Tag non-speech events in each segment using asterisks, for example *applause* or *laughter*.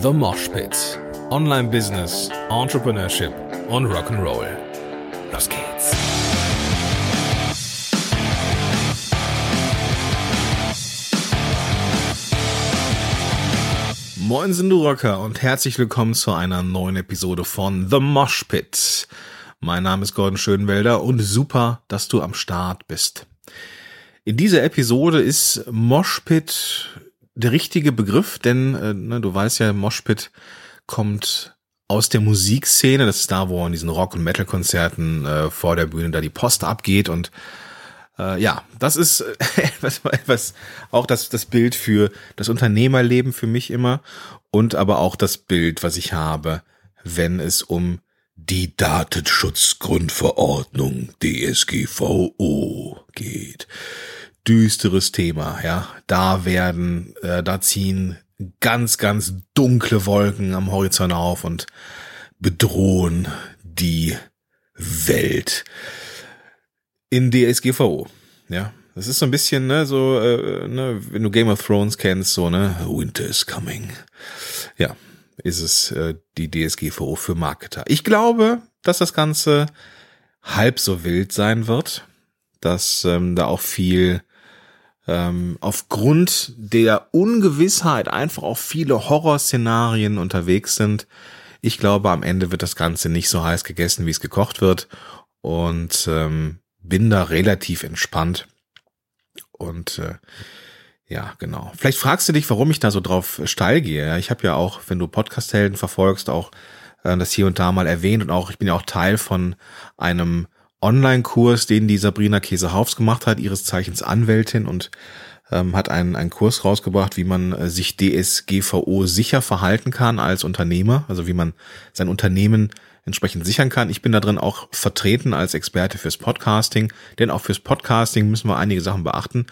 The Mosh Pit. Online Business, Entrepreneurship und Rock'n'Roll. Los geht's. Moin sind du Rocker und herzlich willkommen zu einer neuen Episode von The Mosh Pit. Mein Name ist Gordon Schönwelder und super, dass du am Start bist. In dieser Episode ist Moshpit der richtige Begriff, denn äh, ne, du weißt ja, Moshpit kommt aus der Musikszene. Das ist da, wo an diesen Rock- und Metal-Konzerten äh, vor der Bühne da die Post abgeht und äh, ja, das ist *laughs* etwas, etwas auch das, das Bild für das Unternehmerleben für mich immer und aber auch das Bild, was ich habe, wenn es um die Datenschutzgrundverordnung DSGVO geht düsteres Thema, ja. Da werden, äh, da ziehen ganz, ganz dunkle Wolken am Horizont auf und bedrohen die Welt. In DSGVO, ja. Das ist so ein bisschen, ne, so, äh, ne, wenn du Game of Thrones kennst, so, ne, Winter is coming. Ja, ist es äh, die DSGVO für Marketer. Ich glaube, dass das Ganze halb so wild sein wird, dass ähm, da auch viel ähm, aufgrund der Ungewissheit einfach auch viele Horrorszenarien unterwegs sind. Ich glaube, am Ende wird das Ganze nicht so heiß gegessen, wie es gekocht wird. Und ähm, bin da relativ entspannt. Und äh, ja, genau. Vielleicht fragst du dich, warum ich da so drauf steil gehe. Ich habe ja auch, wenn du Podcast-Helden verfolgst, auch äh, das hier und da mal erwähnt und auch, ich bin ja auch Teil von einem Online-Kurs, den die Sabrina Käsehaufs gemacht hat, ihres Zeichens Anwältin und ähm, hat einen, einen Kurs rausgebracht, wie man äh, sich DSGVO sicher verhalten kann als Unternehmer, also wie man sein Unternehmen entsprechend sichern kann. Ich bin da drin auch vertreten als Experte fürs Podcasting, denn auch fürs Podcasting müssen wir einige Sachen beachten.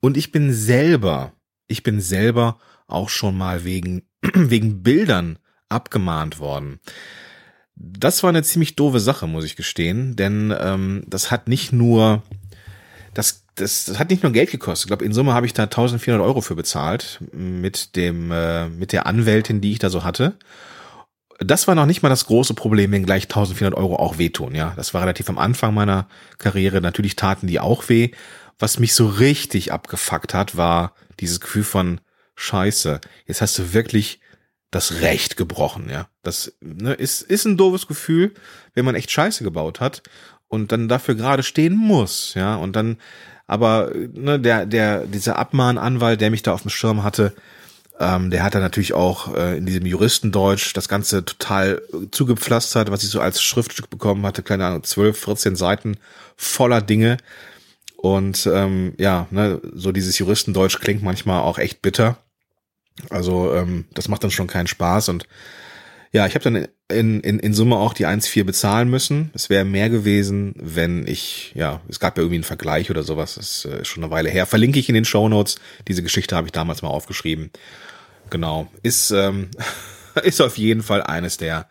Und ich bin selber, ich bin selber auch schon mal wegen, *clears throat* wegen Bildern abgemahnt worden. Das war eine ziemlich doofe Sache, muss ich gestehen, denn ähm, das hat nicht nur das, das, das hat nicht nur Geld gekostet. Ich glaube, in Summe habe ich da 1400 Euro für bezahlt mit dem äh, mit der Anwältin, die ich da so hatte. Das war noch nicht mal das große Problem, wenn gleich 1400 Euro auch wehtun. Ja, das war relativ am Anfang meiner Karriere. Natürlich taten die auch weh. Was mich so richtig abgefuckt hat, war dieses Gefühl von Scheiße. Jetzt hast du wirklich das Recht gebrochen, ja. Das ne, ist, ist ein doofes Gefühl, wenn man echt Scheiße gebaut hat und dann dafür gerade stehen muss, ja. Und dann, aber ne, der, der, dieser Abmahnanwalt, der mich da auf dem Schirm hatte, ähm, der hat dann natürlich auch äh, in diesem Juristendeutsch das Ganze total zugepflastert, was ich so als Schriftstück bekommen hatte, keine Ahnung, 12, 14 Seiten voller Dinge. Und ähm, ja, ne, so dieses Juristendeutsch klingt manchmal auch echt bitter. Also ähm, das macht dann schon keinen Spaß und ja, ich habe dann in, in, in Summe auch die 1,4 bezahlen müssen. Es wäre mehr gewesen, wenn ich, ja, es gab ja irgendwie einen Vergleich oder sowas, das ist äh, schon eine Weile her. Verlinke ich in den Show Notes. Diese Geschichte habe ich damals mal aufgeschrieben. Genau. Ist, ähm, *laughs* ist auf jeden Fall eines der,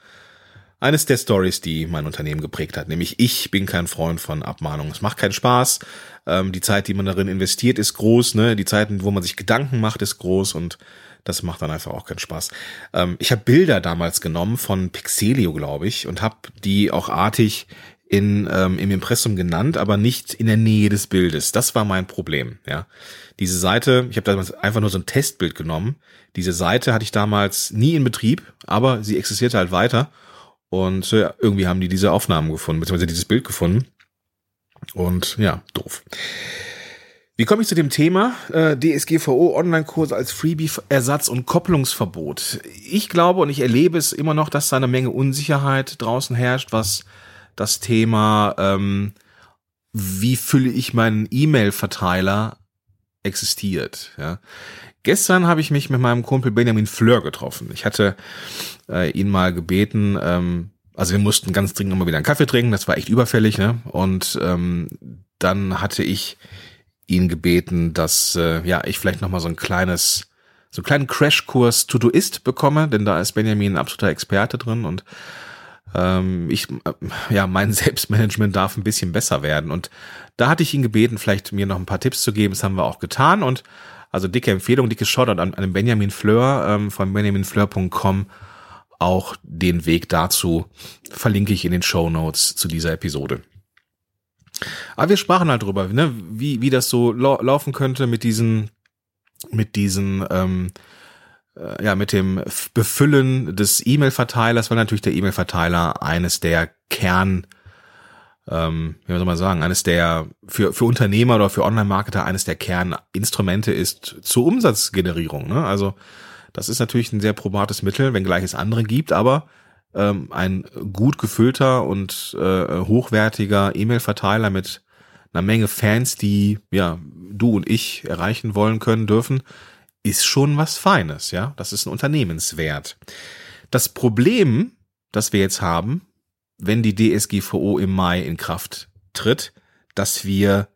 eines der Stories, die mein Unternehmen geprägt hat. Nämlich ich bin kein Freund von Abmahnungen. Es macht keinen Spaß. Ähm, die Zeit, die man darin investiert, ist groß. Ne? Die Zeiten, wo man sich Gedanken macht, ist groß und das macht dann einfach auch keinen Spaß. Ähm, ich habe Bilder damals genommen von Pixelio, glaube ich, und habe die auch artig in, ähm, im Impressum genannt, aber nicht in der Nähe des Bildes. Das war mein Problem. Ja, diese Seite, ich habe damals einfach nur so ein Testbild genommen. Diese Seite hatte ich damals nie in Betrieb, aber sie existierte halt weiter. Und ja, irgendwie haben die diese Aufnahmen gefunden, beziehungsweise dieses Bild gefunden. Und ja, doof. Wie komme ich zu dem Thema äh, DSGVO Online-Kurse als Freebie-Ersatz und Kopplungsverbot? Ich glaube und ich erlebe es immer noch, dass da eine Menge Unsicherheit draußen herrscht, was das Thema, ähm, wie fülle ich meinen E-Mail-Verteiler existiert. Ja. Gestern habe ich mich mit meinem Kumpel Benjamin Fleur getroffen. Ich hatte äh, ihn mal gebeten, ähm, also wir mussten ganz dringend nochmal wieder einen Kaffee trinken, das war echt überfällig, ne? Und ähm, dann hatte ich ihn gebeten, dass äh, ja ich vielleicht noch mal so ein kleines so einen kleinen Crashkurs To-Do-Ist bekomme, denn da ist Benjamin ein absoluter Experte drin und ähm, ich äh, ja mein *laughs* Selbstmanagement darf ein bisschen besser werden und da hatte ich ihn gebeten, vielleicht mir noch ein paar Tipps zu geben. Das haben wir auch getan und Also dicke Empfehlung, dicke Shoutout an, an Benjamin Fleur ähm, von benjaminfleur.com. Auch den Weg dazu verlinke ich in den Show Notes zu dieser Episode. Aber wir sprachen halt drüber, ne, wie, wie das so laufen könnte mit diesen, mit diesen, ähm, äh, ja, mit dem Befüllen des E-Mail-Verteilers, weil natürlich der E-Mail-Verteiler eines der Kern, ähm, wie soll man sagen, eines der für, für Unternehmer oder für Online-Marketer eines der Kerninstrumente ist zur Umsatzgenerierung. Ne? Also das ist natürlich ein sehr probates Mittel, wenngleich es andere gibt, aber ähm, ein gut gefüllter und äh, hochwertiger E-Mail-Verteiler mit einer Menge Fans, die ja du und ich erreichen wollen können dürfen, ist schon was Feines, ja. Das ist ein Unternehmenswert. Das Problem, das wir jetzt haben, wenn die DSGVO im Mai in Kraft tritt, dass wir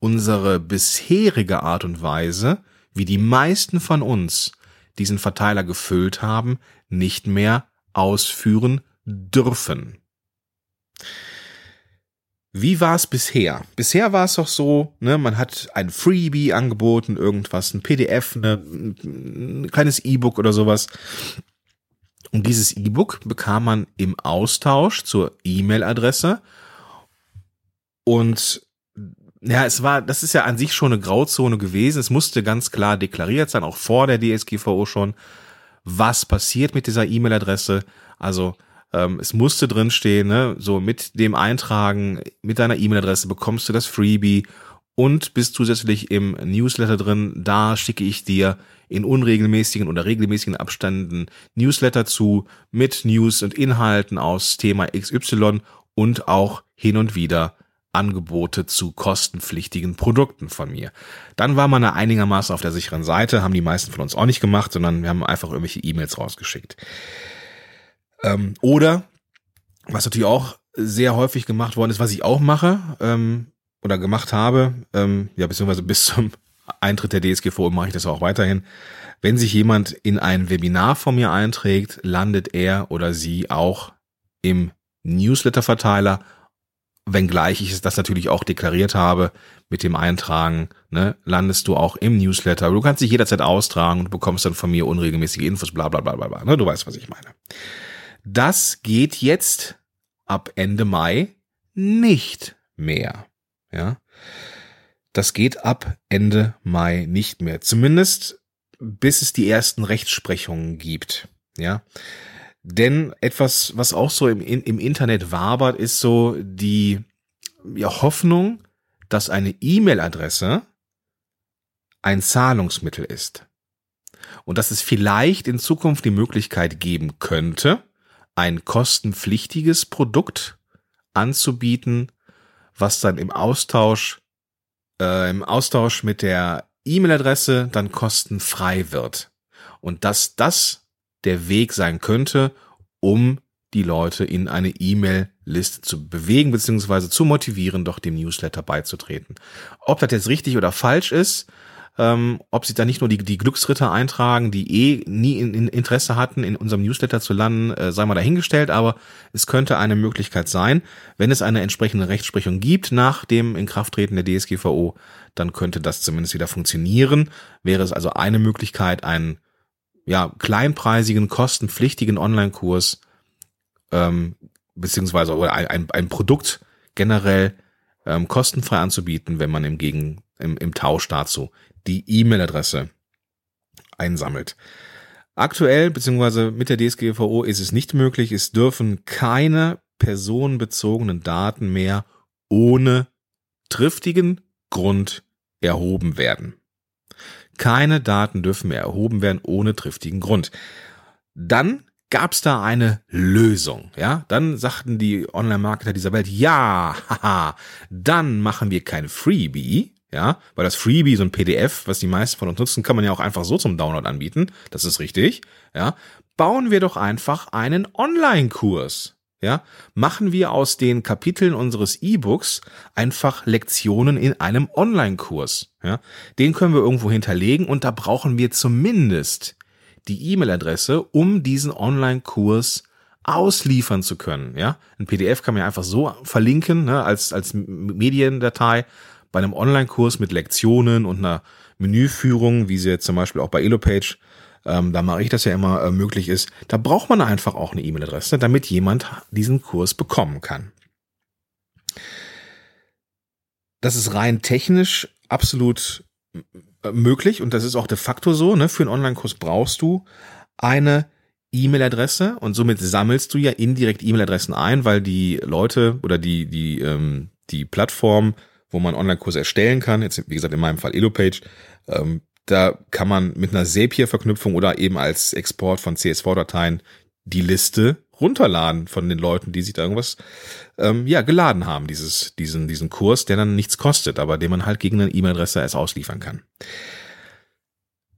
unsere bisherige Art und Weise, wie die meisten von uns diesen Verteiler gefüllt haben, nicht mehr ausführen dürfen. Wie war es bisher? Bisher war es doch so, ne, man hat ein Freebie angeboten, irgendwas, ein PDF, ne, ein kleines E-Book oder sowas. Und dieses E-Book bekam man im Austausch zur E-Mail-Adresse. Und ja, es war, das ist ja an sich schon eine Grauzone gewesen. Es musste ganz klar deklariert sein, auch vor der DSGVO schon, was passiert mit dieser E-Mail-Adresse. Also ähm, es musste drinstehen, ne, so mit dem Eintragen, mit deiner E-Mail-Adresse bekommst du das Freebie und bist zusätzlich im Newsletter drin. Da schicke ich dir in unregelmäßigen oder regelmäßigen Abständen Newsletter zu mit News und Inhalten aus Thema XY und auch hin und wieder Angebote zu kostenpflichtigen Produkten von mir. Dann war man da einigermaßen auf der sicheren Seite, haben die meisten von uns auch nicht gemacht, sondern wir haben einfach irgendwelche E-Mails rausgeschickt. Ähm, oder, was natürlich auch sehr häufig gemacht worden ist, was ich auch mache ähm, oder gemacht habe, ähm, ja, beziehungsweise bis zum Eintritt der DSGVO mache ich das auch weiterhin. Wenn sich jemand in ein Webinar von mir einträgt, landet er oder sie auch im Newsletter-Verteiler wenngleich ich das natürlich auch deklariert habe mit dem Eintragen, ne, landest du auch im Newsletter. Du kannst dich jederzeit austragen und bekommst dann von mir unregelmäßige Infos, bla bla bla bla bla. Ne, du weißt, was ich meine. Das geht jetzt ab Ende Mai nicht mehr. Ja. Das geht ab Ende Mai nicht mehr. Zumindest bis es die ersten Rechtsprechungen gibt. Ja. Denn etwas, was auch so im, im Internet wabert, ist so die ja, Hoffnung, dass eine E-Mail-Adresse ein Zahlungsmittel ist. Und dass es vielleicht in Zukunft die Möglichkeit geben könnte, ein kostenpflichtiges Produkt anzubieten, was dann im Austausch, äh, im Austausch mit der E-Mail-Adresse dann kostenfrei wird. Und dass das der Weg sein könnte, um die Leute in eine E-Mail-Liste zu bewegen bzw. zu motivieren, doch dem Newsletter beizutreten. Ob das jetzt richtig oder falsch ist, ähm, ob sie da nicht nur die, die Glücksritter eintragen, die eh nie in, in Interesse hatten, in unserem Newsletter zu landen, äh, sei mal dahingestellt, aber es könnte eine Möglichkeit sein, wenn es eine entsprechende Rechtsprechung gibt nach dem Inkrafttreten der DSGVO, dann könnte das zumindest wieder funktionieren. Wäre es also eine Möglichkeit, einen ja, kleinpreisigen, kostenpflichtigen Online-Kurs ähm, beziehungsweise oder ein, ein, Produkt generell ähm, kostenfrei anzubieten, wenn man im, Gegen, im, im Tausch dazu die E-Mail-Adresse einsammelt. Aktuell beziehungsweise mit der DSGVO ist es nicht möglich. Es dürfen keine personenbezogenen Daten mehr ohne triftigen Grund erhoben werden. Keine Daten dürfen mehr erhoben werden ohne triftigen Grund. Dann gab es da eine Lösung, ja? Dann sagten die Online-Marketer dieser Welt, ja, haha, dann machen wir kein Freebie, ja, weil das Freebie, so ein PDF, was die meisten von uns nutzen, kann man ja auch einfach so zum Download anbieten, das ist richtig, ja? Bauen wir doch einfach einen Online-Kurs, ja, machen wir aus den Kapiteln unseres E-Books einfach Lektionen in einem Online-Kurs. Ja, den können wir irgendwo hinterlegen und da brauchen wir zumindest die E-Mail-Adresse, um diesen Online-Kurs ausliefern zu können. Ja, ein PDF kann man ja einfach so verlinken ne, als als Mediendatei. Bei einem Online-Kurs mit Lektionen und einer Menüführung, wie sie jetzt zum Beispiel auch bei Elopage, ähm, da mache ich das ja immer äh, möglich ist, da braucht man einfach auch eine E-Mail-Adresse, damit jemand diesen Kurs bekommen kann. Das ist rein technisch absolut äh, möglich und das ist auch de facto so. Ne? Für einen Online-Kurs brauchst du eine E-Mail-Adresse und somit sammelst du ja indirekt E-Mail-Adressen ein, weil die Leute oder die die ähm, die Plattform, wo man Online-Kurse erstellen kann, jetzt wie gesagt in meinem Fall Elopage, ähm, da kann man mit einer Zapier-Verknüpfung oder eben als Export von CSV-Dateien die Liste runterladen von den Leuten, die sich da irgendwas ähm, ja geladen haben, dieses diesen diesen Kurs, der dann nichts kostet, aber den man halt gegen eine E-Mail-Adresse erst ausliefern kann.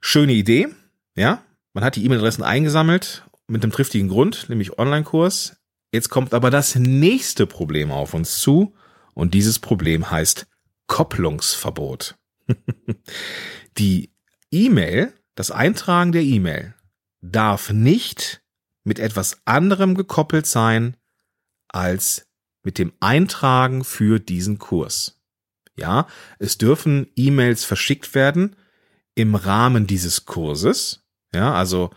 Schöne Idee, ja. Man hat die E-Mail-Adressen eingesammelt mit einem triftigen Grund, nämlich Online-Kurs. Jetzt kommt aber das nächste Problem auf uns zu und dieses Problem heißt Kopplungsverbot. *laughs* die E-Mail, das Eintragen der E-Mail darf nicht mit etwas anderem gekoppelt sein als mit dem Eintragen für diesen Kurs. Ja, es dürfen E-Mails verschickt werden im Rahmen dieses Kurses. Ja, also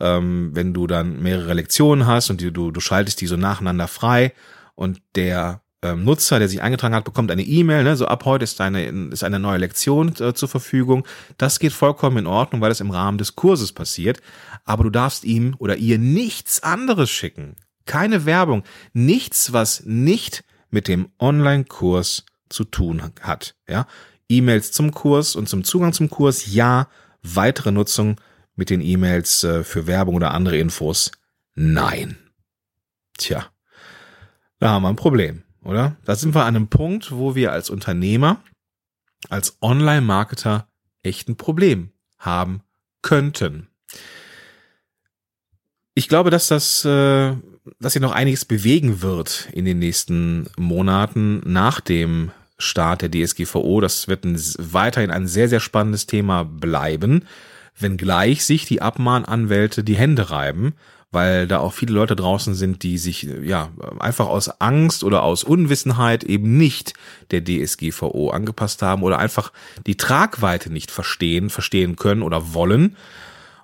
ähm, wenn du dann mehrere Lektionen hast und du, du schaltest die so nacheinander frei und der ähm, Nutzer, der sich eingetragen hat, bekommt eine E-Mail, ne, so ab heute ist eine, ist eine neue Lektion äh, zur Verfügung. Das geht vollkommen in Ordnung, weil es im Rahmen des Kurses passiert. Aber du darfst ihm oder ihr nichts anderes schicken. Keine Werbung. Nichts, was nicht mit dem Online-Kurs zu tun hat. Ja, E-Mails zum Kurs und zum Zugang zum Kurs, ja. Weitere Nutzung mit den E-Mails äh, für Werbung oder andere Infos, nein. Tja, da haben wir ein Problem oder? Da sind wir an einem Punkt, wo wir als Unternehmer, als Online-Marketer echt ein Problem haben könnten. Ich glaube, dass das, äh, dass hier noch einiges bewegen wird in den nächsten Monaten nach dem Start der DSGVO. Das wird ein, weiterhin ein sehr, sehr spannendes Thema bleiben, wenngleich sich die Abmahnanwälte die Hände reiben, weil da auch viele Leute draußen sind, die sich ja einfach aus Angst oder aus Unwissenheit eben nicht der DSGVO angepasst haben oder einfach die Tragweite nicht verstehen, verstehen können oder wollen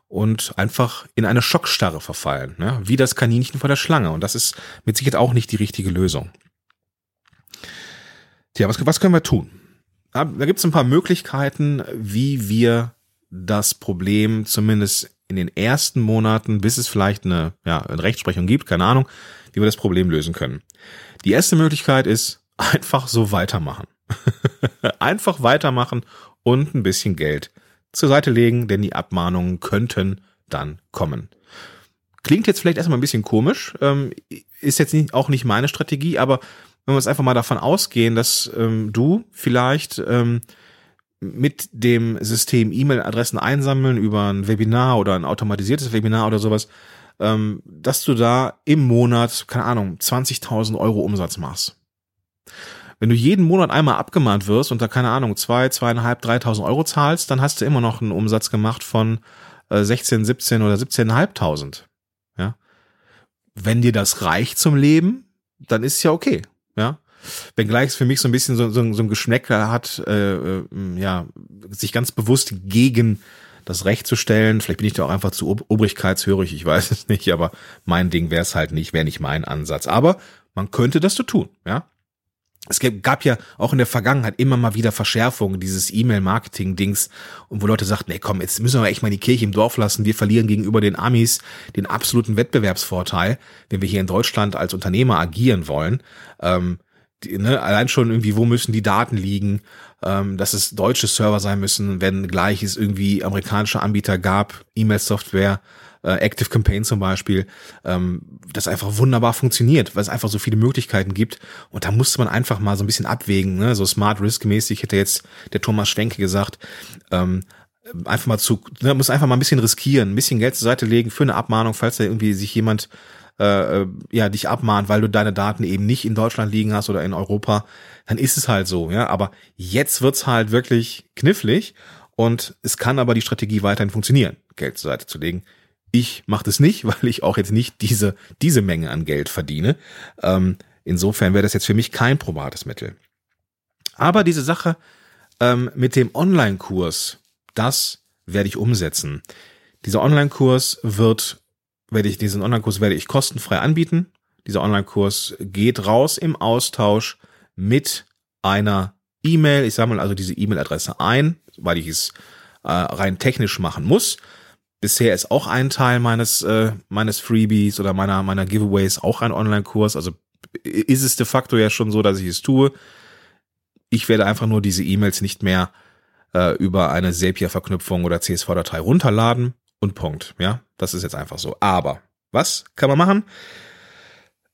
und einfach in eine Schockstarre verfallen, ne? wie das Kaninchen vor der Schlange. Und das ist mit Sicherheit auch nicht die richtige Lösung. Tja, was, was können wir tun? Da gibt es ein paar Möglichkeiten, wie wir das Problem zumindest in den ersten Monaten, bis es vielleicht eine, ja, eine Rechtsprechung gibt, keine Ahnung, wie wir das Problem lösen können. Die erste Möglichkeit ist *laughs* einfach so weitermachen. *laughs* einfach weitermachen und ein bisschen Geld zur Seite legen, denn die Abmahnungen könnten dann kommen. Klingt jetzt vielleicht erstmal ein bisschen komisch, ähm, ist jetzt auch nicht meine Strategie, aber wenn wir jetzt einfach mal davon ausgehen, dass ähm, du vielleicht ähm, mit dem System E-Mail-Adressen einsammeln über ein Webinar oder ein automatisiertes Webinar oder sowas, ähm, dass du da im Monat, keine Ahnung, 20.000 Euro Umsatz machst. Wenn du jeden Monat einmal abgemahnt wirst und da, keine Ahnung, zwei, zweieinhalb, 3.000 Euro zahlst, dann hast du immer noch einen Umsatz gemacht von äh, 16, 17 oder 17.500. Ja. Wenn dir das reicht zum Leben, dann ist ja okay. Ja. Wenngleich es für mich so ein bisschen so, so, so ein Geschmäcker hat, äh, äh, ja, sich ganz bewusst gegen das Recht zu stellen. Vielleicht bin ich da auch einfach zu ob obrigkeitshörig, ich weiß es nicht, aber mein Ding wäre es halt nicht, wäre nicht mein Ansatz. Aber man könnte das so tun, ja. Es gab ja auch in der Vergangenheit immer mal wieder Verschärfungen dieses E-Mail-Marketing-Dings und wo Leute sagten, nee, komm, jetzt müssen wir echt mal die Kirche im Dorf lassen. Wir verlieren gegenüber den Amis den absoluten Wettbewerbsvorteil, wenn wir hier in Deutschland als Unternehmer agieren wollen. Ähm, die, ne, allein schon irgendwie, wo müssen die Daten liegen, ähm, dass es deutsche Server sein müssen, wenn gleich es irgendwie amerikanische Anbieter gab, E-Mail-Software, äh, Active Campaign zum Beispiel, ähm, das einfach wunderbar funktioniert, weil es einfach so viele Möglichkeiten gibt. Und da musste man einfach mal so ein bisschen abwägen, ne? so Smart Risk-mäßig hätte jetzt der Thomas Schwenke gesagt, ähm, einfach mal zu, ne, muss einfach mal ein bisschen riskieren, ein bisschen Geld zur Seite legen für eine Abmahnung, falls da irgendwie sich jemand äh, ja dich abmahnt, weil du deine Daten eben nicht in Deutschland liegen hast oder in Europa, dann ist es halt so, ja. Aber jetzt wird's halt wirklich knifflig und es kann aber die Strategie weiterhin funktionieren, Geld zur Seite zu legen. Ich mache das nicht, *laughs* weil ich auch jetzt nicht diese diese Menge an Geld verdiene. Ähm, insofern wäre das jetzt für mich kein probates Mittel. Aber diese Sache ähm, mit dem Online-Kurs, das werde ich umsetzen. Dieser Online-Kurs wird, werde ich, diesen Online-Kurs werde ich kostenfrei anbieten. Dieser Online-Kurs geht raus im Austausch mit einer E-Mail. Ich sammle also diese E-Mail-Adresse ein, weil ich es äh, rein technisch machen muss. Bisher ist auch ein Teil meines äh, meines Freebies oder meiner meiner Giveaways auch ein Online-Kurs. Also ist es de facto ja schon so, dass ich es tue. Ich werde einfach nur diese E-Mails nicht mehr äh, über eine Zapier-Verknüpfung oder CSV-Datei runterladen und Punkt. Ja, das ist jetzt einfach so. Aber was kann man machen?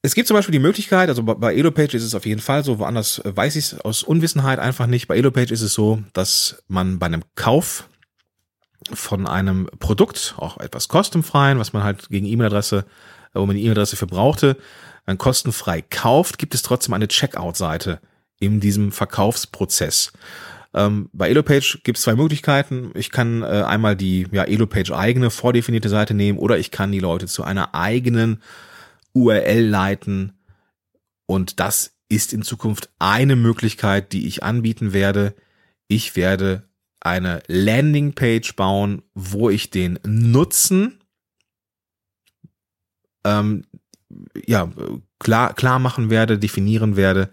Es gibt zum Beispiel die Möglichkeit, also bei EloPage ist es auf jeden Fall so, woanders äh, weiß ich es aus Unwissenheit einfach nicht. Bei EloPage ist es so, dass man bei einem Kauf von einem Produkt, auch etwas kostenfreien, was man halt gegen E-Mail-Adresse, wo man die E-Mail-Adresse für brauchte, dann kostenfrei kauft, gibt es trotzdem eine Checkout-Seite in diesem Verkaufsprozess. Ähm, bei EloPage gibt es zwei Möglichkeiten. Ich kann äh, einmal die ja, EloPage eigene vordefinierte Seite nehmen oder ich kann die Leute zu einer eigenen URL leiten. Und das ist in Zukunft eine Möglichkeit, die ich anbieten werde. Ich werde eine Landingpage bauen, wo ich den Nutzen ähm, ja klar klar machen werde, definieren werde,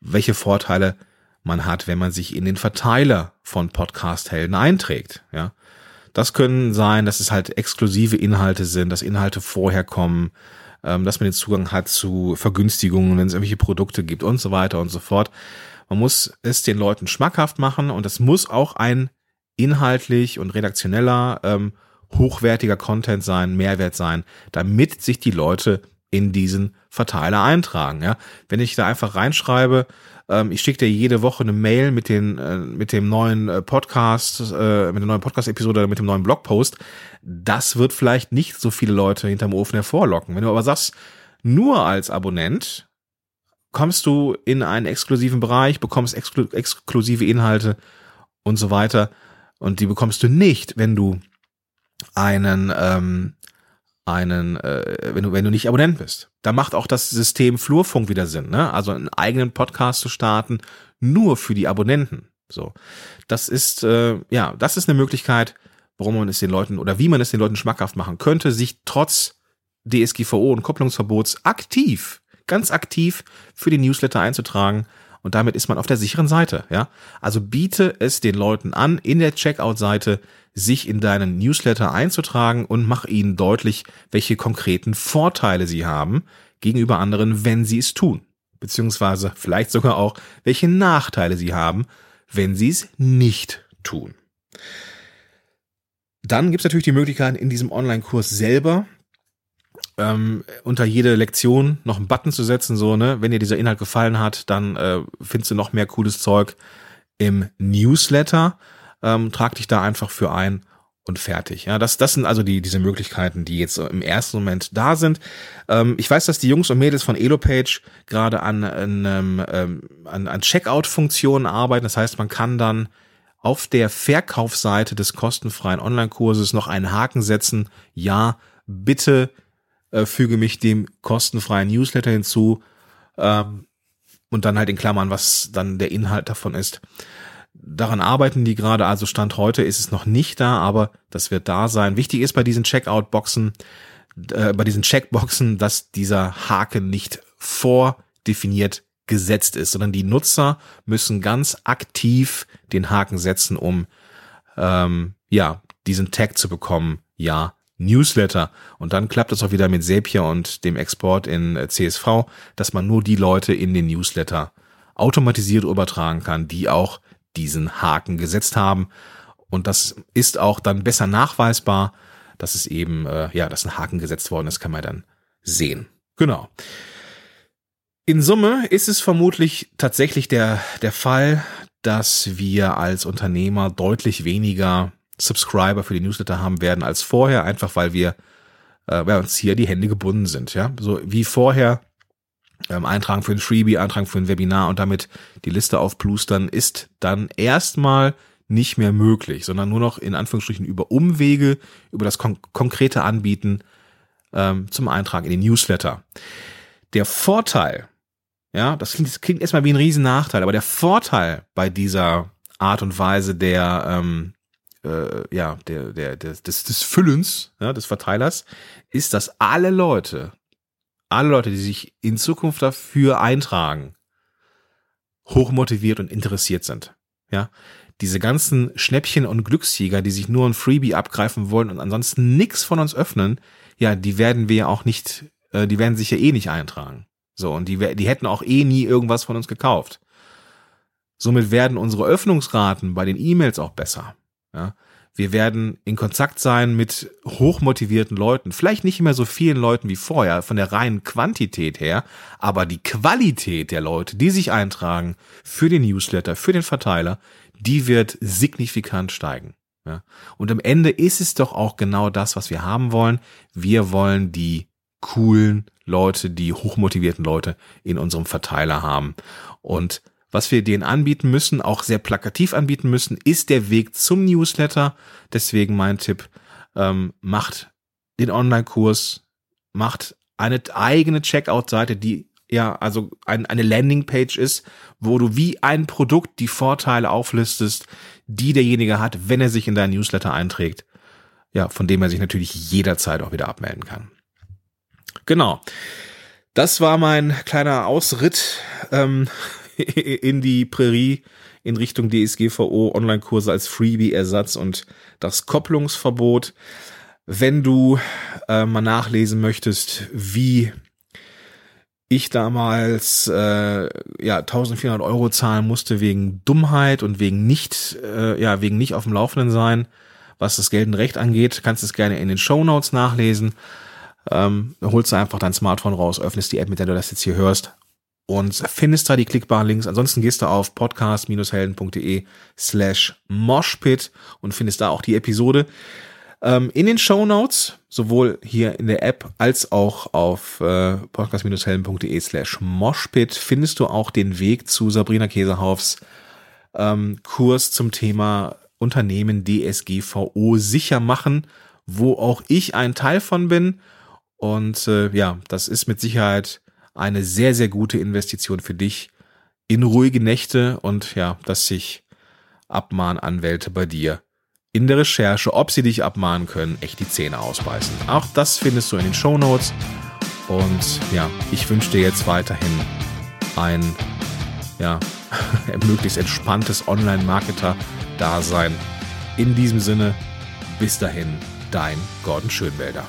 welche Vorteile man hat, wenn man sich in den Verteiler von Podcast-Helden einträgt. Ja, das können sein, dass es halt exklusive Inhalte sind, dass Inhalte vorher kommen, ähm, dass man den Zugang hat zu Vergünstigungen, wenn es irgendwelche Produkte gibt und so weiter und so fort. Man muss es den Leuten schmackhaft machen und es muss auch ein inhaltlich und redaktioneller, ähm, hochwertiger Content sein, Mehrwert sein, damit sich die Leute in diesen Verteiler eintragen. Ja, wenn ich da einfach reinschreibe, ähm, ich schicke dir jede Woche eine Mail mit den äh, mit dem neuen äh, Podcast, äh, mit der neuen Podcast-Episode oder mit dem neuen Blogpost. Das wird vielleicht nicht so viele Leute hinterm Ofen hervorlocken. Wenn du aber sagst, nur als Abonnent kommst du in einen exklusiven Bereich, bekommst exklu exklusive Inhalte und so weiter. Und die bekommst du nicht, wenn du einen ähm, einen, äh, wenn du, wenn du nicht Abonnent bist. Da macht auch das System Flurfunk wieder Sinn, ne? Also einen eigenen Podcast zu starten, nur für die Abonnenten. So. Das ist, äh, ja, das ist eine Möglichkeit, warum man es den Leuten oder wie man es den Leuten schmackhaft machen könnte, sich trotz DSGVO und Kopplungsverbots aktiv, ganz aktiv für die Newsletter einzutragen. Und damit ist man auf der sicheren Seite, ja. Also biete es den Leuten an, in der Checkout-Seite sich in deinen Newsletter einzutragen und mach ihnen deutlich, welche konkreten Vorteile sie haben gegenüber anderen, wenn sie es tun. Beziehungsweise vielleicht sogar auch, welche Nachteile sie haben, wenn sie es nicht tun. Dann gibt es natürlich die Möglichkeit, in diesem Online-Kurs selber ähm, unter jede Lektion noch einen Button zu setzen, so, ne, wenn dir dieser Inhalt gefallen hat, dann äh, findest du noch mehr cooles Zeug im Newsletter ähm, trag dich da einfach für ein und fertig. Ja, das, das sind also die, diese Möglichkeiten, die jetzt im ersten Moment da sind. Ähm, ich weiß, dass die Jungs und Mädels von EloPage gerade an, an, ähm, an, an Checkout-Funktionen arbeiten. Das heißt, man kann dann auf der Verkaufsseite des kostenfreien Online-Kurses noch einen Haken setzen. Ja, bitte äh, füge mich dem kostenfreien Newsletter hinzu. Ähm, und dann halt in Klammern, was dann der Inhalt davon ist. Daran arbeiten die gerade, also Stand heute ist es noch nicht da, aber das wird da sein. Wichtig ist bei diesen Checkout-Boxen, äh, bei diesen Checkboxen, dass dieser Haken nicht vordefiniert gesetzt ist, sondern die Nutzer müssen ganz aktiv den Haken setzen, um ähm, ja diesen Tag zu bekommen. Ja, Newsletter. Und dann klappt es auch wieder mit Zapier und dem Export in äh, CSV, dass man nur die Leute in den Newsletter automatisiert übertragen kann, die auch diesen Haken gesetzt haben. Und das ist auch dann besser nachweisbar, dass es eben, äh, ja, dass ein Haken gesetzt worden ist, kann man dann sehen. Genau. In Summe ist es vermutlich tatsächlich der, der Fall, dass wir als Unternehmer deutlich weniger Subscriber für die Newsletter haben werden als vorher, einfach weil wir äh, bei uns hier die Hände gebunden sind. Ja, so wie vorher ähm, eintragen für ein Freebie, eintragen für ein Webinar und damit die Liste aufplustern, ist dann erstmal nicht mehr möglich, sondern nur noch in Anführungsstrichen über Umwege, über das kon konkrete Anbieten ähm, zum Eintrag in den Newsletter. Der Vorteil, ja, das klingt, das klingt erstmal wie ein Riesennachteil, aber der Vorteil bei dieser Art und Weise der, ähm, äh, ja, der, der, des, des, des Füllens, ja, des Verteilers, ist, dass alle Leute, alle Leute, die sich in Zukunft dafür eintragen, hochmotiviert und interessiert sind. Ja, diese ganzen Schnäppchen und Glücksjäger, die sich nur ein Freebie abgreifen wollen und ansonsten nichts von uns öffnen, ja, die werden wir ja auch nicht, äh, die werden sich ja eh nicht eintragen. So, und die, die hätten auch eh nie irgendwas von uns gekauft. Somit werden unsere Öffnungsraten bei den E-Mails auch besser. Ja, wir werden in Kontakt sein mit hochmotivierten Leuten. Vielleicht nicht mehr so vielen Leuten wie vorher, von der reinen Quantität her, aber die Qualität der Leute, die sich eintragen für den Newsletter, für den Verteiler, die wird signifikant steigen. Ja. Und am Ende ist es doch auch genau das, was wir haben wollen. Wir wollen die coolen Leute, die hochmotivierten Leute in unserem Verteiler haben. Und was wir denen anbieten müssen, auch sehr plakativ anbieten müssen, ist der Weg zum Newsletter. Deswegen mein Tipp, ähm, macht den Online-Kurs, macht eine eigene Checkout-Seite, die ja, also ein, eine Landingpage ist, wo du wie ein Produkt die Vorteile auflistest, die derjenige hat, wenn er sich in deinen Newsletter einträgt. Ja, von dem er sich natürlich jederzeit auch wieder abmelden kann. Genau. Das war mein kleiner Ausritt ähm, *laughs* in die Prärie in Richtung DSGVO Online-Kurse als Freebie-Ersatz und das Kopplungsverbot. Wenn du äh, mal nachlesen möchtest, wie ich damals äh, ja 1400 Euro zahlen musste wegen Dummheit und wegen nicht äh, ja wegen nicht auf dem Laufenden sein, was das geltende Recht angeht, kannst du es gerne in den Show Notes nachlesen. Ähm, holst du einfach dein Smartphone raus, öffnest die App, mit der du das jetzt hier hörst und findest da die klickbaren Links. Ansonsten gehst du auf podcast-helden.de slash moshpit und findest da auch die Episode. Ähm, in den Show Notes, sowohl hier in der App als auch auf äh, podcast-helden.de slash moshpit, findest du auch den Weg zu Sabrina Käsehaufs ähm, Kurs zum Thema Unternehmen DSGVO sicher machen, wo auch ich ein Teil von bin. Und äh, ja, das ist mit Sicherheit eine sehr, sehr gute Investition für dich in ruhige Nächte und ja, dass sich Abmahnanwälte bei dir in der Recherche, ob sie dich abmahnen können, echt die Zähne ausbeißen. Auch das findest du in den Show Notes. Und ja, ich wünsche dir jetzt weiterhin ein ja, *laughs* möglichst entspanntes Online-Marketer-Dasein. In diesem Sinne, bis dahin, dein Gordon Schönwälder.